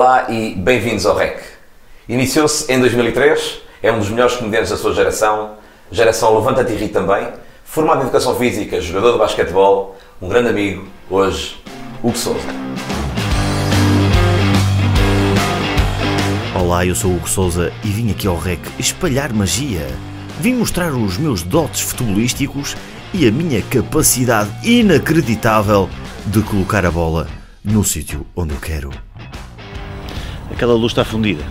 Olá e bem-vindos ao REC. Iniciou-se em 2003, é um dos melhores comediantes da sua geração, geração Levanta-te e ri também, formado em Educação Física, jogador de basquetebol, um grande amigo, hoje, Hugo Souza. Olá, eu sou o Hugo Souza e vim aqui ao REC espalhar magia. Vim mostrar os meus dotes futebolísticos e a minha capacidade inacreditável de colocar a bola no sítio onde eu quero. Aquela luz está fundida.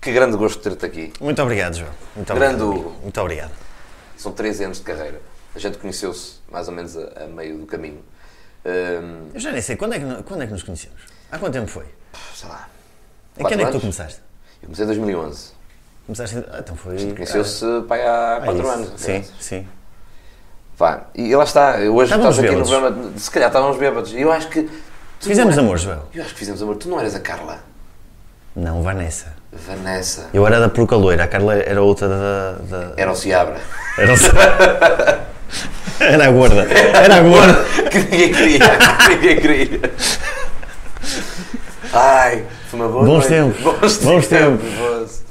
Que grande gosto de ter-te aqui. Muito obrigado, João. Muito Grande obrigado. Hugo. Muito obrigado. São 13 anos de carreira. A gente conheceu-se mais ou menos a, a meio do caminho. Hum, Eu já nem sei, quando é, que, quando é que nos conhecemos? Há quanto tempo foi? sei lá. Em que ano é que tu começaste? Eu comecei em 2011. Começaste. Ah, então foi. Conheceu-se pai há Ah, 4 isso. anos. Sim, sim. Vá, e lá está, hoje Estávamos estás aqui no programa, se calhar estávamos bêbados. Eu acho que. Fizemos não é- amor, Joel. Eu acho que fizemos amor. Tu não eras a Carla. Não, Vanessa. Vanessa. Eu era da Peruca Loira, a Carla era outra da. da... Era o Ciabra. Era, o- era a gorda. Era a gorda. queria. que ninguém queria. Ai, foi uma boa Bons noite. tempos. Bons, Bons tempos.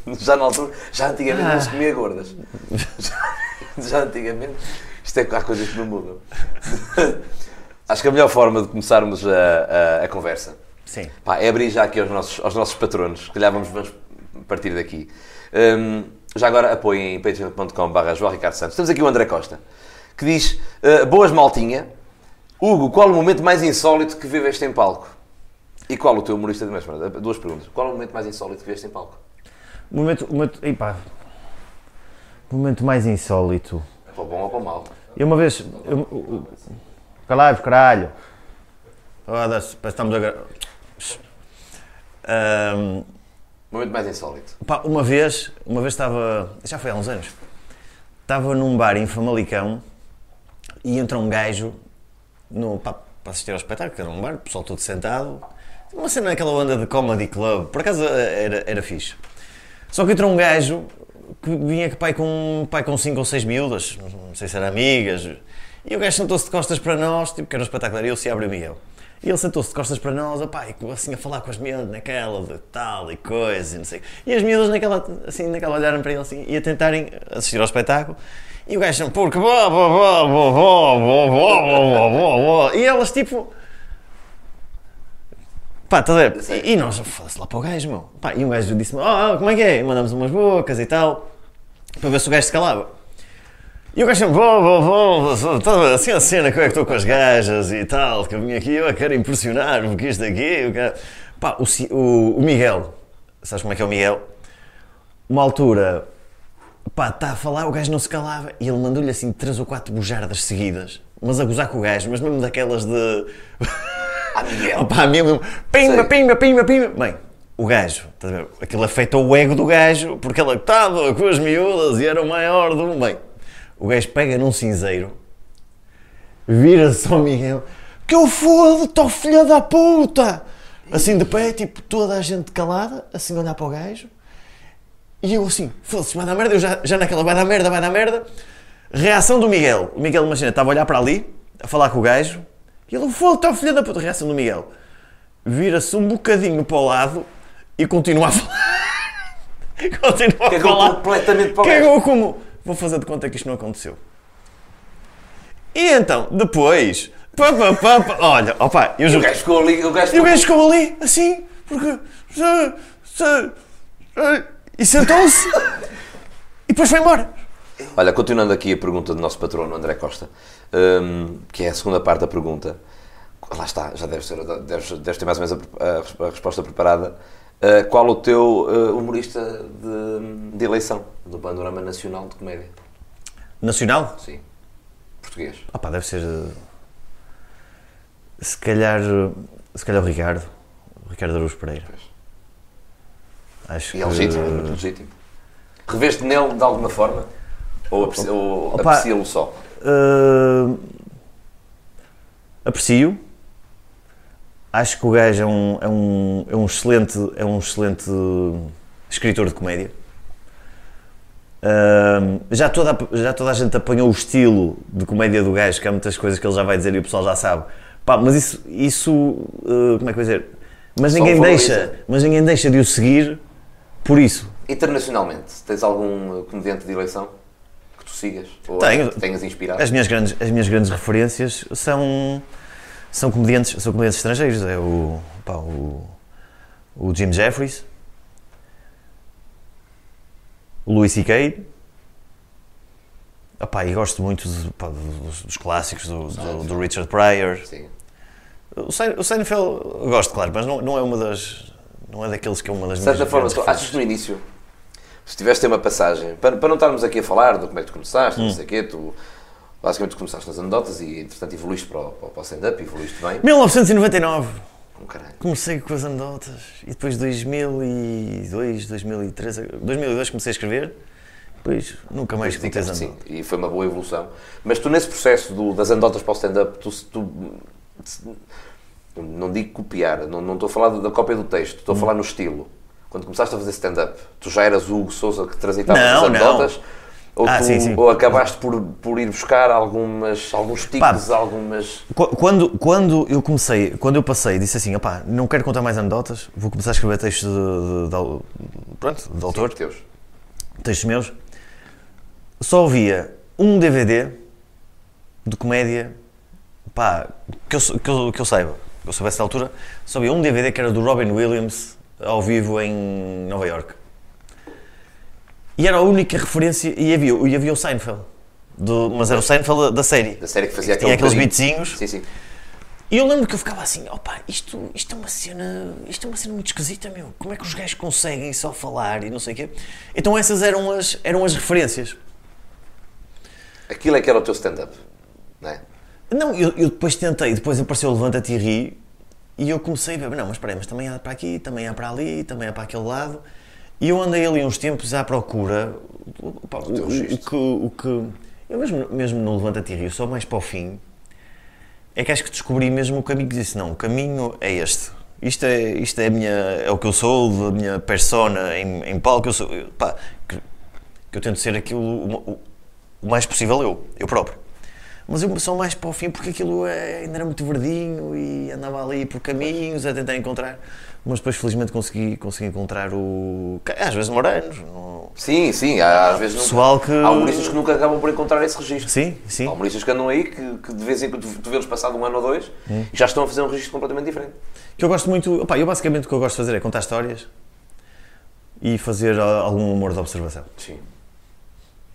bons- Já na altura, já antigamente Ah. não se comia gordas. Já, já antigamente, isto é há coisas que não mudam. Acho que a melhor forma de começarmos a, a- a conversa Sim. Pá, é abrir já aqui aos nossos, aos nossos patronos, se calhar vamos, vamos partir daqui. Hum, já agora apoiem patreon.com.br João Ricardo Santos. Temos aqui o André Costa, que diz, uh, boas maltinha, Hugo, qual o momento mais insólito que viveste em palco? E qual o teu humorista de mesmo? Duas perguntas. Qual o momento mais insólito que viveste em palco? Momento, momento, epá, momento mais insólito. Para o bom ou para o mau? Eu uma vez. Eu, Calai-vos, caralho. Foda-se, que estamos a. O momento mais insólito. pá, uma vez, uma vez estava. Já foi há uns anos. Estava num bar em Famalicão e entra um gajo no, pá, para assistir ao espetáculo, que era um bar, o pessoal todo sentado. Uma cena naquela onda de comedy club, por acaso era, era fixe. Só que entrou um gajo que vinha pai com, pai com 5 ou 6 miúdas, não sei se eram amigas, e o gajo sentou-se de costas para nós, tipo que era um espetáculo, eu, se abre o Miguel. E ele sentou-se de costas para nós, opá, e assim a falar com as miúdas naquela de tal e coisa e não sei. E as miúdas naquela, assim, naquela olharam para ele assim, e a tentarem assistir ao espetáculo. E o gajo, porque. E elas tipo, Pá, estás a ver? E, e nós, foda-se lá para o gajo, meu. Pá, e um gajo disse-me, oh, como é que é? E mandamos umas bocas e tal, para ver se o gajo se calava. E o gajo sempre, vou, vou, vou, vou, estás a assim a cena eu é que estou com as gajas e tal, que eu vim aqui, eu quero impressionar, porque isto aqui, eu quero... Pá, o, o, o Miguel, sabes como é que é o Miguel? Uma altura, pá, está a falar, o gajo não se calava, e ele mandou-lhe assim três ou quatro bujardas seguidas, mas a gozar com o gajo, mas mesmo daquelas de... Ah, Miguel. Opa, mesmo, pimba, pimba, pimba, pimba. Bem, o gajo, estás a ver? Aquilo afetou o ego do gajo, porque ele estava com as miúdas e era o maior do. Bem, o gajo pega num cinzeiro, vira-se ao Miguel, que eu foda-te, ó filha da puta! Assim de pé, tipo, toda a gente calada, assim a olhar para o gajo, e eu assim, foda-se, vai dar merda, eu já, já naquela, vai dar merda, vai dar merda. Reação do Miguel. O Miguel, imagina, estava a olhar para ali, a falar com o gajo, e ele, foda-te, ó filha da puta. Reação do Miguel. Vira-se um bocadinho para o lado e continua a falar. continua a Cagou falar. completamente para o. Cagou como? Vou fazer de conta que isto não aconteceu. E então, depois, pá, pá, pá, pá, olha, opa, eu E o juro. gajo ficou ali, o gajo E o gajo ficou ali, assim, porque. E sentou-se. E depois foi embora. Olha, continuando aqui a pergunta do nosso patrono André Costa, hum, que é a segunda parte da pergunta. Lá está, já deves ter, deves, deves ter mais ou menos a, a- a resposta preparada. Uh, qual o teu uh, humorista de, de eleição do panorama nacional de comédia? Nacional? Sim. Português. Ah pá, deve ser. eh, Se calhar. Se calhar o Ricardo. O Ricardo Araújo Pereira. Acho E que. é legítimo, é muito legítimo. Reveste nele de alguma forma? Ou, apreci- ou Opa. aprecia-lo só? Eh, aprecio. Acho que o gajo é um, é um, é um excelente, é um excelente escritor de comédia. Ahm, já, toda, a- já toda a gente apanhou o estilo de comédia do gajo, que há muitas coisas que ele já vai dizer e o pessoal já sabe. Pá, mas isso, isso uh, como é que eu dizer? Mas Só ninguém, deixa, mas ninguém deixa de o seguir por isso. Internacionalmente, tens algum uh, comediante de eleição tu sigas? Ou Tenho. que tenhas inspirado? As minhas grandes, as minhas grandes referências são, são, comediantes, são comediantes estrangeiros. É o, pá, o, o Jim Jeffries, o Louis C.K. Opá, e gosto muito de- pá, dos, dos clássicos do, do, do Richard Pryor. Sim. O, Sein- o Seinfeld gosto, claro, mas não, não é uma das. Não é daqueles que é uma das De certa forma, tu achas no início, se tivesse ter uma passagem, para, para não estarmos aqui a falar de como é que tu começaste, Hum. não sei o quê, tu basicamente tu começaste nas anedotas e entretanto evoluíste para o, para o stand-up, evoluíste bem. 1999. Com caralho. Comecei com as anedotas e depois 2002, 2003, 2002 comecei a escrever, depois nunca mais escutei as Dedicaste, sim, anedotas. e foi uma boa evolução. Mas tu, nesse processo do- das anedotas para o stand-up, tu, tu- não digo copiar, não, não estou a falar da cópia do texto, Hum. estou a falar no estilo. Quando começaste a fazer stand-up, tu já eras o Hugo Souza que transitava Não, as anedotas? Ou, Ah, tu, sim, sim. ou acabaste por, por ir buscar algumas, alguns tiques, algumas. Qu- Quando, quando eu comecei, quando eu passei, disse assim, opá, não quero contar mais anedotas, vou começar a escrever textos de, de, de, pronto, de autor, teus. textos meus, só havia um DVD de comédia, pá, que eu, que eu, que eu saiba, que eu soubesse na altura, só havia um DVD que era do Robin Williams, ao vivo em Nova York. E era a única referência, e havia, e havia o Seinfeld, do- mas era o Seinfeld da, série. Da série que fazia Tinha aquele aqueles beatzinhos. Sim, sim. E eu lembro que eu ficava assim, opá, isto, isto é uma cena, isto é uma cena muito esquisita, meu. Como é que os gajos conseguem só falar e não sei o quê? Então essas eram as, eram as referências. Aquilo é que era o teu stand-up. Não é? Não, eu, eu depois tentei, depois apareceu o Levanta-te e ri e eu comecei a ver, não, mas espera mas também há para aqui, também há para ali, também há para aquele lado. E eu andei ali uns tempos à procura, pá, o, o- que, o que, eu mesmo, mesmo no Levanta-te e ri, só mais para o fim, é que acho que descobri mesmo o caminho que disse, não, o caminho é este. Isto é, isto é, a minha, é o que eu sou, a minha persona em, em palco, eu sou, pá, que, que eu tento ser aquilo o- o mais possível eu, eu próprio. Mas eu só mais para o fim porque aquilo é- ainda era muito verdinho e andava ali por caminhos a tentar encontrar. Mas depois felizmente consegui, consegui encontrar o. Às vezes no- Sim, sim. Há, às vezes nunca- Pessoal que- Há humoristas que nunca acabam por encontrar esse registro. Sim, sim. Há humoristas que andam aí que, que de vez em quando tu, vê-los passado um ano ou dois Hum. e já estão a fazer um registro completamente diferente. Que eu gosto muito. Opá, eu basicamente o que eu gosto de fazer é contar histórias e fazer ah, algum humor de observação. Sim.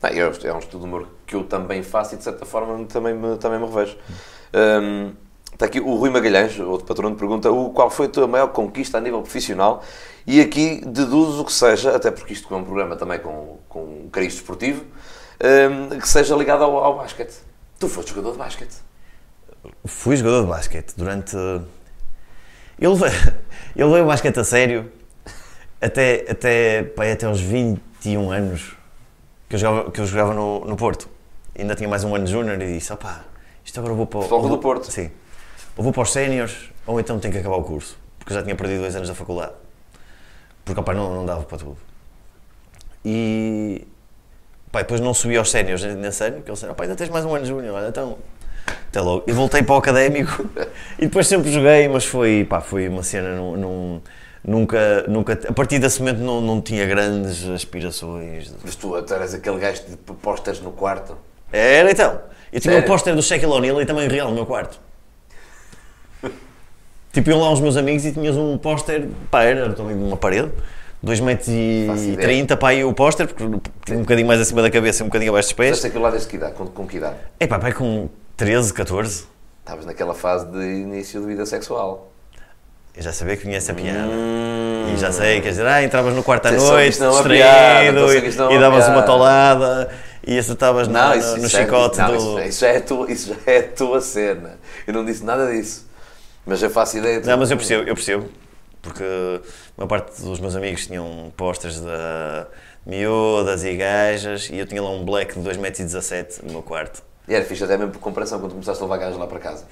Ah, é, é um estudo de humor que eu também faço e de certa forma também me, também me revejo. Hum, está aqui o Rui Magalhães, outro patrono, pergunta o, qual foi a tua maior conquista a nível profissional e aqui deduzo que seja, até porque isto é um programa também com, com um cariz desportivo, hum, que seja ligado ao, ao basquete. Tu foste jogador de basquete. Fui jogador de basquete durante. Eu levei, eu levei o basquete a sério até, até, até aos 21 anos que eu jogava, que eu jogava no, no Porto. Ainda tinha mais um ano de júnior e disse: opá, isto agora vou para o. Futebol do Porto. Sim. Ou vou para os séniores ou então tenho que acabar o curso. Porque eu já tinha perdido dois anos da faculdade. Porque opá, não, não dava para tudo. E. Pá, depois não subi aos séniores nesse ano, que eles disseram: opá, ainda tens mais um ano de júnior, olha, então. Até logo. E voltei para o académico e depois sempre joguei, mas foi, pá, foi uma cena. Num, num- nunca, nunca, a partir desse momento não, não tinha grandes aspirações. Mas tu eras aquele gajo de pósteres no quarto. Era então. Eu tinha Sério? o póster do Shaquille O'Neal e também real no meu quarto. tipo, iam lá os meus amigos e tinhas um póster, pá, era também uma parede, 2 metros e Faço ideia. 30, pá, e o póster, porque tinha um bocadinho mais acima da cabeça e um bocadinho abaixo dos pés. Fizeste aquilo lá desde que idade? Com, com que idade? É pá, pai, com 13, 14, Estavas naquela fase de início de vida sexual. Eu já sabia que vinha essa piada. Hum. E já sei, quer dizer, ah, entravas no quarto à noite, é distraído, não é e, e davas uma tolada, e acertavas Não, no, isso, no isso é- chicote não, do... isso, é a tua, isso já é a tua cena. Eu não disse nada disso. Mas eu faço ideia de. Não, mas eu percebo, eu percebo. Porque a maior parte dos meus amigos tinham posters de miúdas e gajas e eu tinha lá um black de 2,17m no meu quarto. E era fixe até mesmo por comparação quando começaste a levar gajos lá para casa.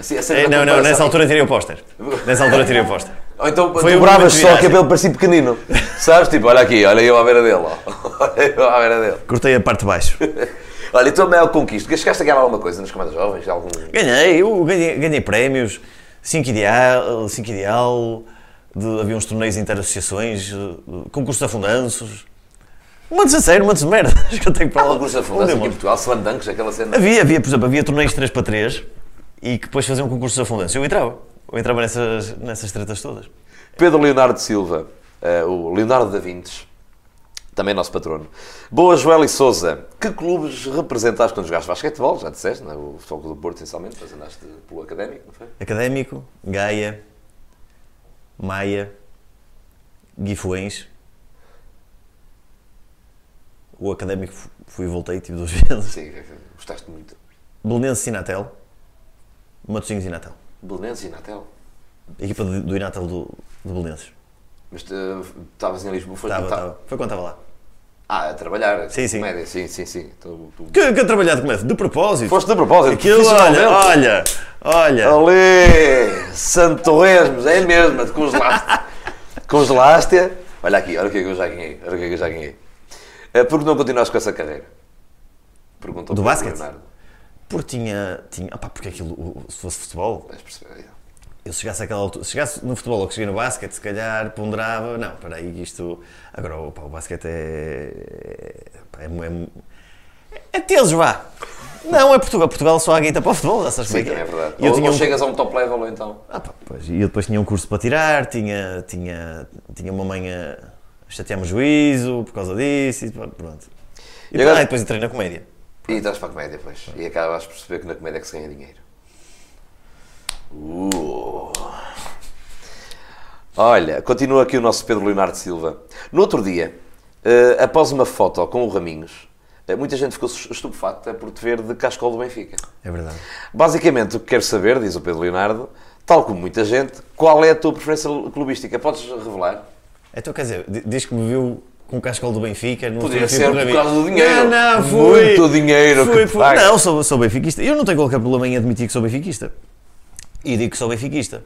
Assim, a cena É, da não, não, comparação. nessa altura tirei o póster. Nessa altura tirei o póster. Ou então Foi foi o de só o viragem. cabelo parecia pequenino. Sabes, tipo, olha aqui, olha eu à beira dele, ó. olha eu à beira dele. Cortei a parte de baixo. Olha, e tu a maior conquista, chegaste a ganhar alguma coisa nas camadas jovens? Algum... Ganhei, eu ganhei, ganhei prémios, 5 ideal, cinco ideal de- havia uns torneios interassociações, eh, concurso de afundanços. Um monte de sério, um monte de merda que eu tenho para lá. concurso de fundação aqui em Portugal, Slandanks, aquela cena. Havia, havia, por exemplo, havia torneios 3 para 3 e que depois faziam concursos de afundância. Eu entrava, eu entrava nessas, nessas tretas todas. Pedro Leonardo Silva, eh, o Leonardo da Vintes, também nosso patrono. Boa, Joel e Souza. Que clubes representaste quando jogaste basquetebol? Já disseste, não é? O Futebol Clube do Porto, essencialmente, mas andaste pelo académico, não foi? Académico, Gaia, Maia, Guifuens. O académico fu- fui e voltei, tive duas vezes. Sim, gostaste muito. Belenenses e Natel. Matosinhos e Natel. Belenenses e Natel. A equipa do, do Inatel do, do Belenenses. Mas eh, estavas em Lisboa, foi. Foi quando estava lá. Ah, a trabalhar. Sim, sim. Comédia, sim, sim, sim. Tu, tu... Que, que a trabalhar de comédia? De propósito. Foste de propósito, Aquilo, olha, olha, olha. Ali, Santorresmos, é mesmo, te congelaste. congelaste Olha aqui, olha o que é que eu já ganhei. Olha o que é eu já ganhei. Eh, Por que não continuaste com essa carreira? Perguntou Do basquete? Leonardo. Porque tinha, tinha opá, porque aquilo, se fosse futebol, Vais perceber. eu se chegasse àquela altura, se chegasse no futebol ou que cheguei no basquete, se calhar ponderava, não, espera aí, isto, agora opá, o basquete é, é, é, é, é teles, vá. Não, é Portugal, Portugal só há guita para o futebol, já sabes como Sim, é é verdade. E eu ou, tinha ou um- chegas a um top level ou então. Ah, pá, pois, e eu depois tinha um curso para tirar, tinha, tinha, tinha uma mãe a chatear-me juízo por causa disso e pá, pronto. E, E agora- ah, depois entrei na comédia. E estás para a comédia, pois. E acabas por perceber que na comédia é que se ganha dinheiro. Uh. Olha, continua aqui o nosso Pedro Leonardo Silva. No outro dia, eh, após uma foto com o Raminhos, eh, muita gente ficou estupefacta por te ver de cascol do Benfica. É verdade. Basicamente, o que quero saber, diz o Pedro Leonardo, tal como muita gente, qual é a tua preferência clubística? Podes revelar? Então, quer dizer, di- diz que me viu com o cascol do Benfica. Não Podia ser por causa do dinheiro. Não, não. Muito dinheiro que fui. paga. Não, sou, sou benfiquista. Eu não tenho qualquer problema em admitir que sou benfiquista. E digo que sou benfiquista.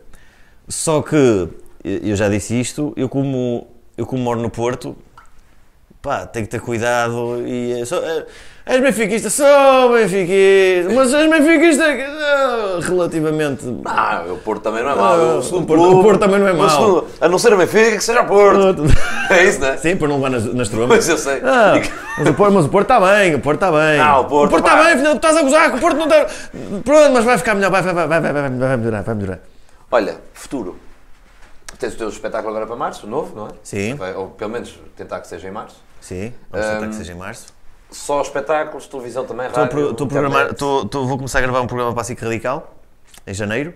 Só que, eu já disse isto, eu como, eu como moro no Porto, pá, tenho que ter cuidado e... é Sou, é, és benfiquista? Sou benfiquista. Mas és benfiquista? Não, relativamente... Ah, o Porto também não é mau. Ah, O segundo o Porto- clube- o Porto também não é o mau. a não ser o Benfica, que seja o Porto. É isso, não é? Sim, para não levar nas, nas trombas. Pois eu sei. Ah, mas, o Porto, mas o Porto está bem, o Porto está bem. Ah, o Porto está vai. bem, filho, estás a gozar que o Porto não está. Pronto, mas vai ficar melhor, vai, vai, vai, vai, vai, vai, vai melhorar, vai melhorar. Olha, futuro. Tens o teu espetáculo agora para março, novo, não é? Sim. Vai- ou pelo menos tentar que seja em março. Sim, vamos tentar que seja em março. Só espetáculos, televisão também, Estou a rádio. estou a programar, internet. estou, estou- vou começar a gravar um programa para a SIC Radical, em janeiro.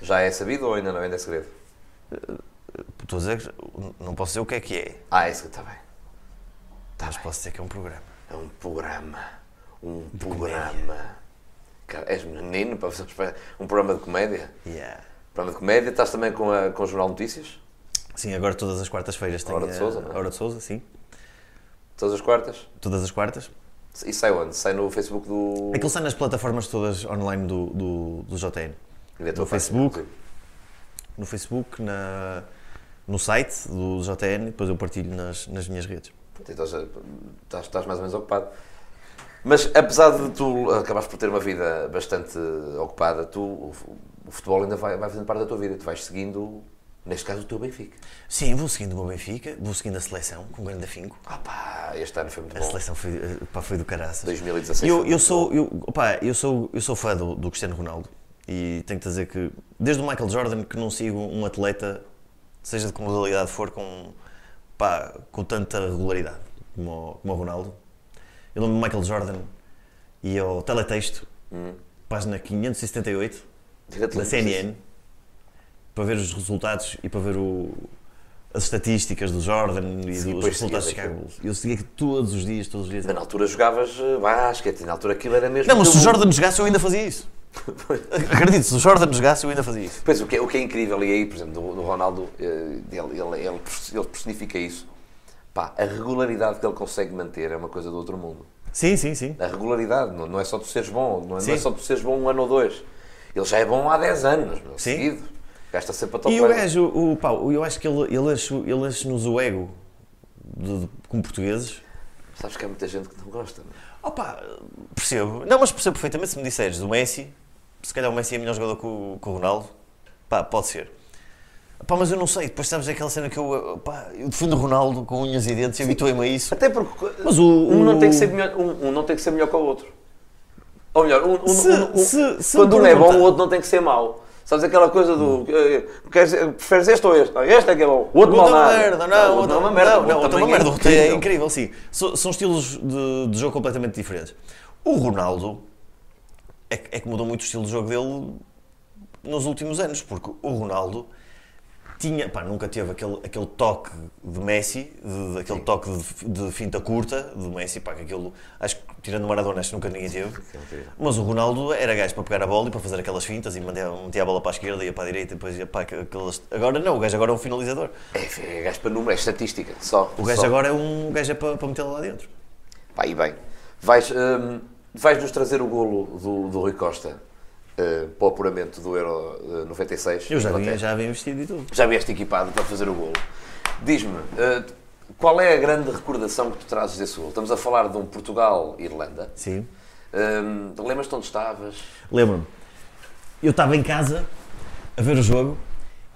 Já é sabido ou ainda não? Ainda é segredo? Estou a dizer que não posso dizer o que é que é, Ah, isso que está bem. mas posso dizer que é um programa. É um programa. Um programa. Cara, és menino para fazer um espe- um programa de comédia? Yeah. Programa de comédia, estás também com, a, com o Jornal Notícias? Sim, agora todas as quartas-feiras tem Hora de a- Sousa, não é? Hora de Sousa, sim. Todas as quartas? Todas as quartas. E sai onde? Sai no Facebook do. Aquilo sai nas plataformas todas online do, do, do JN. No Facebook. no Facebook, na, no site do JN, depois eu partilho nas, nas minhas redes. Então estás, estás mais ou menos ocupado. Mas apesar de tu acabares por ter uma vida bastante ocupada, tu, o, o futebol ainda vai, vai fazendo parte da tua vida. Tu vais seguindo, neste caso, o teu Benfica. Sim, vou seguindo o meu Benfica, vou seguindo a seleção, com grande afinco. Ah pá, este ano foi muito A bom. seleção foi, eh, pá, foi do caraças. 2016 Eu, eu, sou, eu, opá, eu, sou, eu sou fã do, do Cristiano Ronaldo e tenho que dizer que, desde o Michael Jordan, que não sigo um atleta, seja de que modalidade for, com, pá, com tanta regularidade como, o- como o Ronaldo. Eu lembro do Michael Jordan e ao teletexto, página 578, Direto da CNN para ver os resultados e para ver o- as estatísticas do Jordan e Sim, dos resultados de Chicago Bulls. Eu seguia todos os dias, todos os dias. Mas na altura jogavas eh, basquete, na altura aquilo era mesmo. Não, mas se o Jordan jogasse eu ainda fazia isso. Acredito, se o Jordan jogasse eu ainda fazia isso. Pois, o que, é, o que é incrível, e aí, por exemplo, do, do Ronaldo, eh, ele, ele, ele, ele personifica isso. Pá, a regularidade que ele consegue manter é uma coisa do outro mundo. Sim, sim, sim. A regularidade, não, não é só tu seres bom, não é, não é só tu seres bom um ano ou dois. Ele já é bom há 10 anos, meu, Sim. seguido. Gasta sempre a top E o gajo, o, pá, eu acho que ele, ele enche- ele enche-nos o ego de, de- como portugueses. Sabes que há muita gente que não gosta. não é? Opa, percebo. Não, mas percebo perfeitamente se me disseres do Messi, se calhar o Messi é melhor jogador que o, que o Ronaldo. Pá, pode ser. Pá, mas eu não sei, depois sabes aquela cena que eu, pá, eu defendo o Ronaldo com unhas e dentes e habituei-me a isso. Até porque Mas o- um, não tem que ser melhor, um, um não tem que ser melhor que o outro. Ou melhor, um, Se- um- se- se quando um é bom, o outro não tem que ser mau. Sabes aquela coisa do. eh, queres, preferes este ou este? Não, este é que é bom. O outro O outro é uma merda, não, outro é uma merda. Não, não, outro é uma merda. Outro é incrível. sim. So- São estilos de, de jogo completamente diferentes. O Ronaldo é, é que mudou muito o estilo de jogo dele nos últimos anos, porque o Ronaldo tinha, pá, nunca teve aquele, aquele toque de Messi, de, aquele toque de, de finta curta de Messi, pá, que aquilo, acho que tirando o Maradona, acho que nunca ninguém teve. Mas o Ronaldo era gajo para pegar a bola e para fazer aquelas fintas e metia, metia a bola para a esquerda, ia para a direita e depois ia para aquelas... Agora não, o gajo agora é um finalizador. É, é gajo para número, é estatística. Só. O gajo só. agora é um gajo é para, para metê-lo lá dentro. Pá, e bem. Vais, hum, vais-nos trazer o golo do, do Rui Costa eh, para o apuramento do Euro eh, 96. Eu já Inglaterra. vinha, já vinha vestido e tudo. Já vieste equipado para fazer o golo. Diz-me, eh, qual é a grande recordação que tu trazes desse golo? Estamos a falar de um Portugal-Irlanda. Sim. Hum, Lembras-te onde estavas? Lembro-me. Eu estava em casa a ver o jogo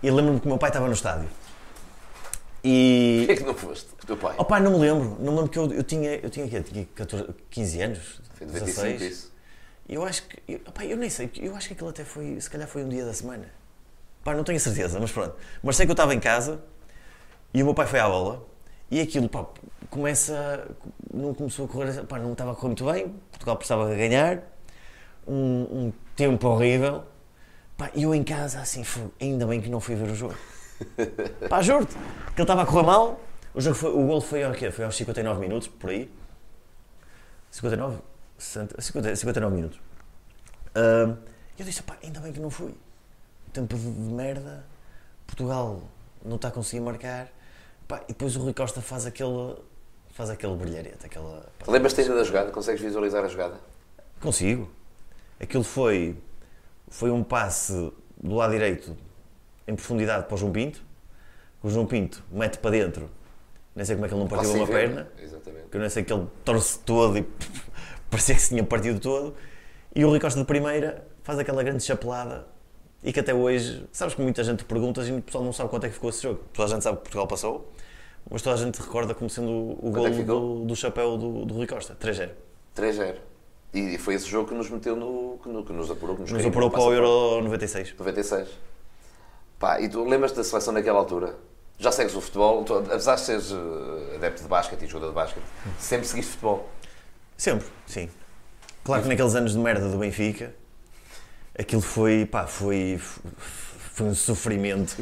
e lembro-me que o meu pai estava no estádio. E. Porquê é que não foste? O teu pai? Oh pai, não me lembro. Não me lembro que eu, eu tinha. Eu tinha, quê? tinha 14, 15 anos? Foi 95 16. isso. Eu acho que. Eu, opá, eu nem sei, eu acho que aquilo até foi. Se calhar foi um dia da semana. Pá, não tenho certeza, mas pronto. Mas sei que eu estava em casa e o meu pai foi à bola e aquilo, pá, começa. Não começou a correr. Pá, não estava a correr muito bem. Portugal precisava ganhar. Um, um tempo horrível. Pá, eu em casa, assim, foi, ainda bem que não fui ver o jogo. Pá, juro-te, que ele estava a correr mal. O, jogo foi, o gol foi, ao quê? foi aos 59 minutos, por aí. 59? 60, 50, 59 minutos. E eu disse, pá, ainda bem que não fui. Tempo de, de merda. Portugal não está a conseguir marcar. Pá, e depois o Rui Costa faz aquele, faz aquele brilharete, aquela... Lembras-te ainda da jogada? Consegues visualizar a jogada? Consigo. Aquilo foi, foi um passe do lado direito em profundidade para o João Pinto. O João Pinto mete para dentro. Nem sei como é que ele não partiu uma ver, perna. Exatamente. Que eu não sei que ele torce todo e parecia que se tinha partido todo. E o Rui Costa de primeira faz aquela grande chapelada e que até hoje, sabes que muita gente pergunta e o pessoal não sabe quanto é que ficou esse jogo. Toda a gente sabe que Portugal passou, mas toda a gente recorda como sendo o é gol ficou? do, do chapéu do, do Rui Costa, 3-0. 3-0. E foi esse jogo que nos meteu no. que, no- que nos apurou, que nos, Nos no para o. Euro 96. 96. Pá, e tu lembras-te da seleção naquela altura? Já segues o futebol, tu, apesar de seres eh, adepto de basquete e jogador de basquete, sempre seguiste futebol. Sempre, sim. Claro que naqueles anos de merda do Benfica, aquilo foi, pá, foi, foi um sofrimento.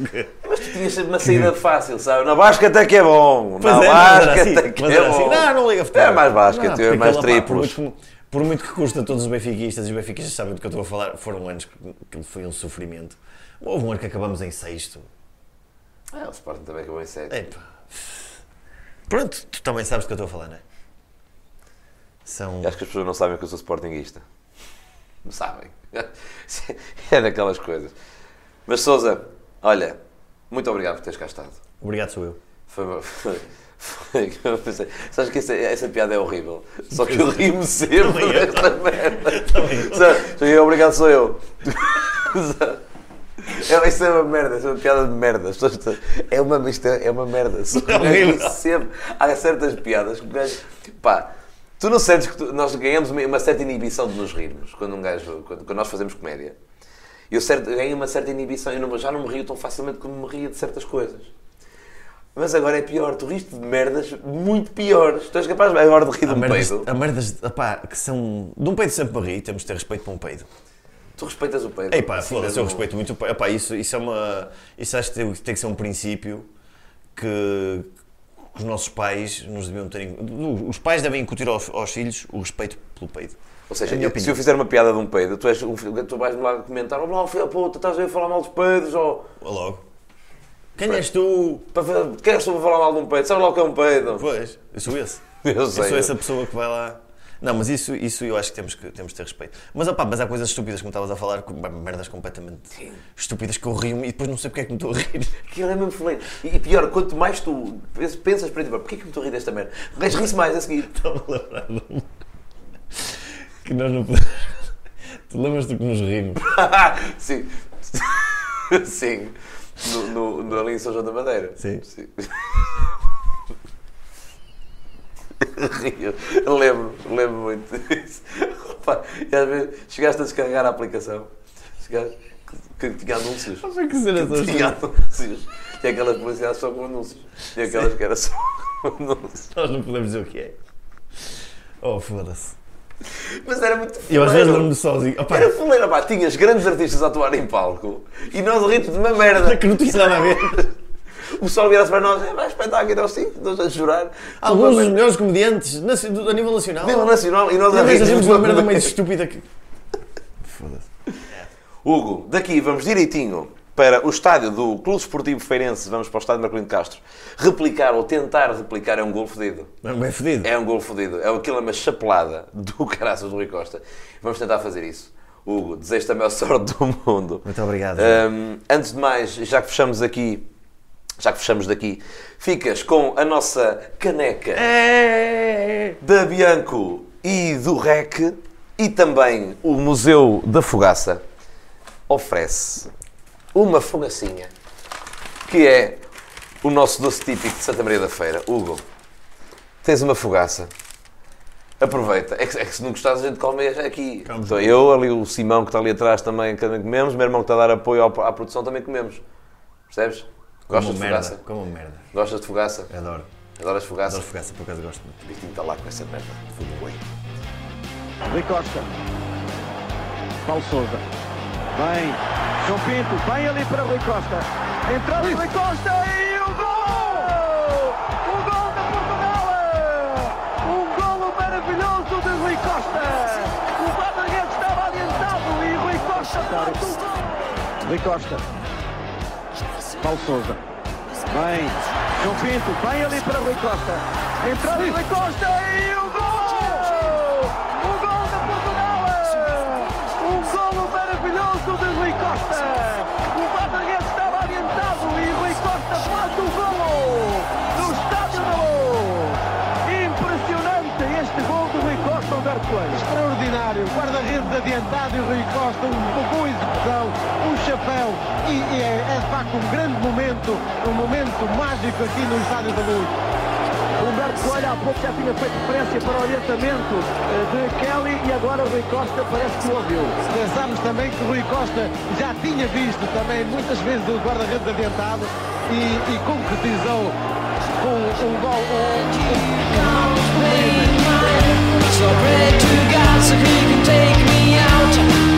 Mas tu tinhas sempre uma saída fácil, sabe? Na basquete é que é bom. Pois Na é, era basquete assim, é que é era bom. assim. Não, não liga futebol. É mais basquete, Não, é porque mais aquilo, pá, por, triplos. muito, que- por muito que custa todos os benfiquistas, e os benfiquistas sabem do que eu estou a falar, foram anos que aquilo foi um sofrimento. Houve um ano que acabamos em sexto. É, o Sporting também acabou em 7. Epá. Pronto, tu também sabes do que eu estou a falar, não é? São... Acho que as pessoas não sabem que eu sou sportinguista. Não sabem. É daquelas coisas. Mas Souza, olha, muito obrigado por teres cá estado. Obrigado, sou eu. Foi, foi, foi, pensei, sabes que essa, essa piada é horrível. Só que eu rio-me sempre desta merda. Sabe, obrigado sou eu. É, isso é uma merda, isso é uma piada de merda. É uma, isto é, é uma merda. Só que É sempre, há certas piadas que o gajo. Pá, tu não sentes que tu- nós ganhamos uma, certa inibição de nos rirmos quando, um gajo, quando, quando nós fazemos comédia. Eu certo, ganho uma certa inibição, eu não- já não me rio tão facilmente como me ria de certas coisas. Mas agora é pior, tu riste de merdas muito piores. Tu és capaz agora de rir de um merdas, peido. há merdas opá, que são. De um peido sempre me ri, temos de ter respeito para um peido. Tu respeitas o peido. Ei pá, foda-se, eu respeito muito o peido. Isso, isso é uma. Isso acho que tem, tem que ser um princípio que os nossos pais nos deviam ter. Os pais devem incutir aos, aos filhos o respeito pelo peido. Ou seja, É se eu fizer uma piada de um peido, tu, és um, tu vais-me lá comentar: Oh, não, filho puta, estás a falar mal dos peidos? Ou, Logo. Quem és tu? para, fa- queres tu falar mal de um peido? Sabes lá o que é um peido? Pois, eu sou esse. Eu Eu sou essa pessoa que vai lá. Não, mas isso, isso eu acho que temos, que temos de ter respeito. Mas, opá, mas há coisas estúpidas, como estavas a falar, com merdas completamente estúpidas que eu rio e depois não sei porque é que me estou a rir. Aquilo é mesmo feliz. E, e pior, quanto mais tu pensas para ti, "Pá, porquê que me estou a rir desta merda? O gajo ri-se mais a seguir. Estava a lembrar de que nós não podemos. Tu lembras-te que nos rimos? Sim. Sim. No, no, no, ali em São João da Madeira. Sim. Rio. Lembro, lembro muito disso. Opa, e às vezes chegaste a descarregar a aplicação. Chegaste, que, que tinha anúncios. Foi que cena tão Tinha anúncios. Tinha aquelas publicidades só com anúncios. Tinha aquelas que era só com anúncios. Nós não podemos dizer o que é. Oh, foda-se. Mas era muito Eu às vezes fuleiro. lembro-me sozinho. Opa, Era fuleiro, pá. Tinhas grandes artistas a atuar em palco e nós rimos de uma merda. que não tinha nada a ver. O pessoal vira-se para nós, é, vai espetáculo, então sim, nós a chorar. Alguns dos melhores comediantes a nível nacional. Nível nacional e nós a às vezes rir. a gente uma merda mais estúpida que. Foda-se. Hugo, daqui vamos direitinho para o estádio do Clube Esportivo Feirense, vamos para o estádio Marcolino de Castro, replicar ou tentar replicar é um gol fodido. Não, bem fedido. É um gol fodido. É aquilo é uma chapelada do caraças do Rui Costa. Vamos tentar fazer isso. Hugo, desejo-te a maior sorte do mundo. Muito obrigado. Hum, antes de mais, já que fechamos aqui, já que fechamos daqui, ficas com a nossa caneca É. da Bianco e do REC e também o Museu da Fogaça oferece uma fogacinha que é o nosso doce típico de Santa Maria da Feira. Hugo, tens uma fogaça. Aproveita. É que, é que se não gostares, a gente come aqui. Vamos Então, eu, ali o Simão que está ali atrás também, também comemos. O meu irmão que está a dar apoio à produção também comemos. Percebes? Gostas de merda. fogaça? Como merda. Gostas de fogaça? Adoro. Adoras fogaça? Adoro fogaça, por acaso gosto muito. O Vitinho está lá com essa merda. Tudo bem. Rui Costa. Paulo Souza. Vem. João Pinto. Vem ali para Rui Costa. Entrou Rui Costa e o gol! O gol de Portugal! Um golo maravilhoso de Rui Costa! O guarda-redes estava adiantado e Rui Costa faz o gol! Rui Costa. Paulo Souza. Vem. João Pinto. Vem ali para Rui Costa. Entrou Rui Costa e o gol! Extraordinário! Guarda-redes adiantado e Rui Costa, uma boa execução, um chapéu e, e é, é de facto um grande momento, um momento mágico aqui no Estádio da Luz. Humberto Coelho há pouco já tinha feito referência para o orientamento eh, de Kelly e agora Rui Costa parece que o ouviu. Pensámos também que Rui Costa já tinha visto também muitas vezes o guarda-redes adiantado e, e concretizou So pray to God so he can take me out.